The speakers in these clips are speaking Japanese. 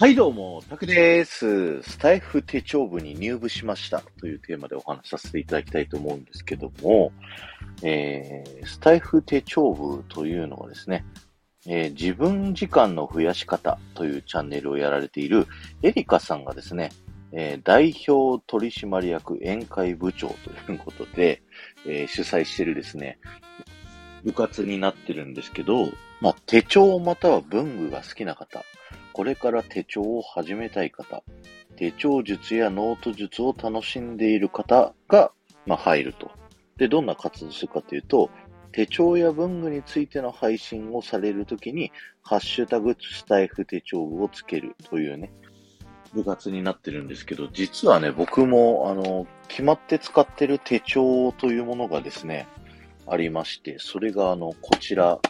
はい、どうも、タクです。スタイフ手帳部に入部しましたというテーマでお話しさせていただきたいと思うんですけども、えー、スタイフ手帳部というのはですね、えー自分時間の増やし方というチャンネルをやられているエリカさんがですね、えー代表取締役宴会部長ということで、えー主催してるですね、部活になってるんですけど、まあ、手帳または文具が好きな方、これから手帳を始めたい方、手帳術やノート術を楽しんでいる方が、まあ、入ると。で、どんな活動するかというと、手帳や文具についての配信をされるときに、ハッシュタグスタイフ手帳をつけるというね、部活になってるんですけど、実はね、僕も、あの、決まって使ってる手帳というものがですね、ありまして、それがあの、こちら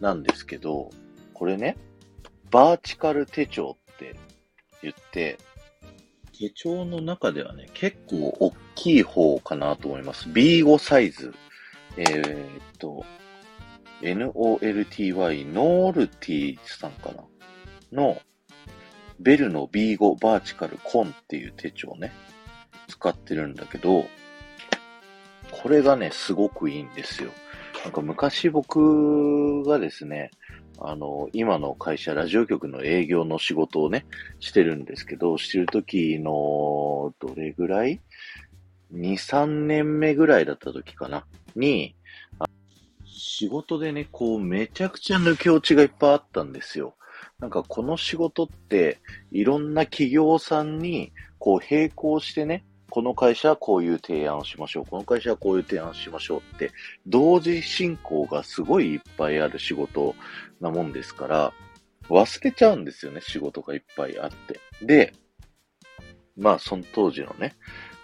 なんですけど、これね、バーチカル手帳って言って、手帳の中ではね、結構大きい方かなと思います。B5 サイズ。えーっと、NOLTY、ノールティさんかな？の、ベルの B5 バーチカルコンっていう手帳ね、使ってるんだけど、これがね、すごくいいんですよ。なんか昔僕がですね、あの、今の会社、ラジオ局の営業の仕事をね、してるんですけど、してる時の、どれぐらい ?2、3年目ぐらいだった時かな？に、仕事でね、こう、めちゃくちゃ抜け落ちがいっぱいあったんですよ。なんかこの仕事って、いろんな企業さんに、こう、並行してね、この会社はこういう提案をしましょう。この会社はこういう提案をしましょうって、同時進行がすごいいっぱいある仕事なもんですから、忘れちゃうんですよね、仕事がいっぱいあって。で、まあ、その当時のね、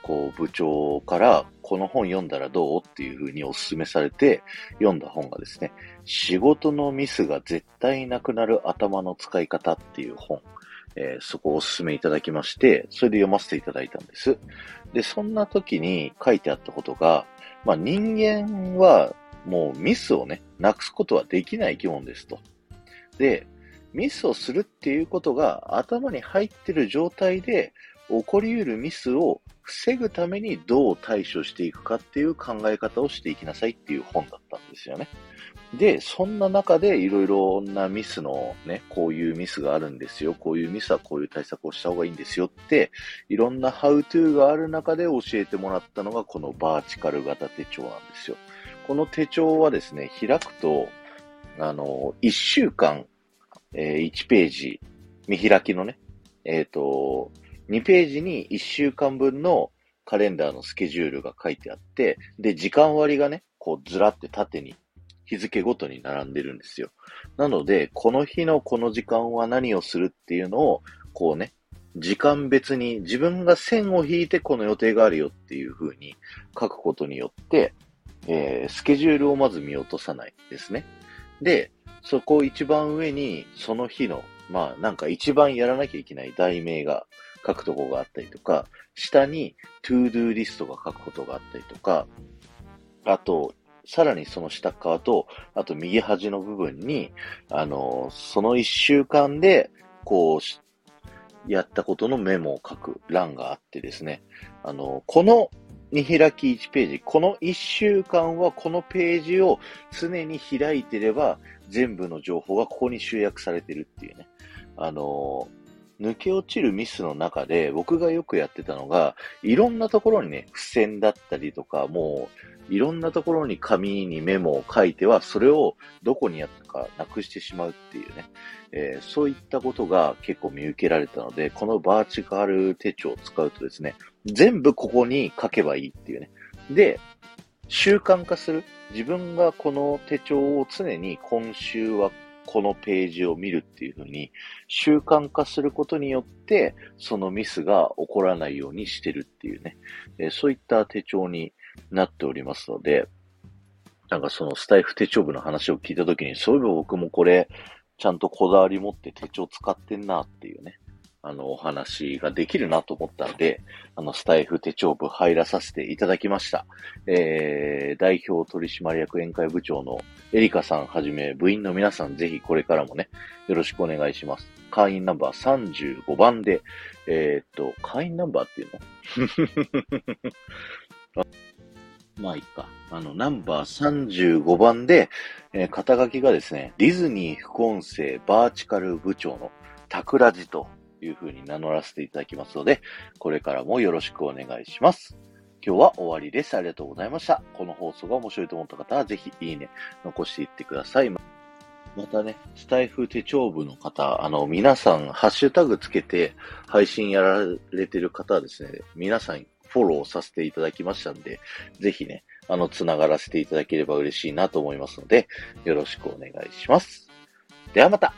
こう、部長から、この本読んだらどうっていうふうにお勧めされて、読んだ本がですね、仕事のミスが絶対なくなる頭の使い方っていう本、えーそこをお勧めいただきまして、それで読ませていただいたんです。で、そんな時に書いてあったことが、まあ人間はもうミスをね、なくすことはできない生き物ですと。で、ミスをするっていうことが頭に入ってる状態で起こり得るミスを防ぐためにどう対処していくかっていう考え方をしていきなさいっていう本だったんですよね。で、そんな中でいろいろなミスのね、こういうミスがあるんですよ。こういうミスはこういう対策をした方がいいんですよって、いろんなハウトゥーがある中で教えてもらったのがこのバーチカル型手帳なんですよ。この手帳はですね、開くと、あの、1週間、えー1ページ、見開きのね、えっ、と、2ページに1週間分のカレンダーのスケジュールが書いてあって、で、時間割がね、こうずらって縦に日付ごとに並んでるんですよ。なので、この日のこの時間は何をするっていうのを、こうね、時間別に自分が線を引いてこの予定があるよっていう風に書くことによって、えースケジュールをまず見落とさないですね。で、そこ一番上にその日の、まあなんか一番やらなきゃいけない題名が書くとこがあったりとか、下に to do リストが書くことがあったりとか、あと、さらにその下側と、あと右端の部分に、あの、その一週間で、こう、やったことのメモを書く欄があってですね、あの、この見開き1ページ、この1週間はこのページを常に開いてれば、全部の情報がここに集約されてるっていうね。あの、抜け落ちるミスの中で僕がよくやってたのが、いろんなところにね、付箋だったりとか、もう、いろんなところに紙にメモを書いては、それをどこにやったかなくしてしまうっていうね、えーそういったことが結構見受けられたので、このバーチカル手帳を使うとですね、全部ここに書けばいいっていうね。で、習慣化する。自分がこの手帳を常に今週はこのページを見るっていうふうに習慣化することによって、そのミスが起こらないようにしてるっていうね、えそういった手帳になっておりますので、なんかそのスタイフ手帳部の話を聞いた時に、そういえば僕もこれ、ちゃんとこだわり持って手帳使ってんなっていうね、あの、お話ができるなと思ったんで、あの、スタイフ手帳部入らさせていただきました。えー、代表取締役宴会部長のエリカさんはじめ部員の皆さんぜひこれからもね、よろしくお願いします。会員ナンバー35番で、えー、っと、会員ナンバーっていうの？まあいいか。あの、ナンバー35番で、えー、肩書きがですね、ディズニー副音声バーチカル部長のタクラジという風に名乗らせていただきますので、これからもよろしくお願いします。今日は終わりです。ありがとうございました。この放送が面白いと思った方は、ぜひいいね、残していってください。またね、スタイフ手帳部の方、あの、皆さん、ハッシュタグつけて配信やられてる方はですね、皆さんフォローさせていただきましたんで、ぜひね、あの、つながらせていただければ嬉しいなと思いますので、よろしくお願いします。ではまた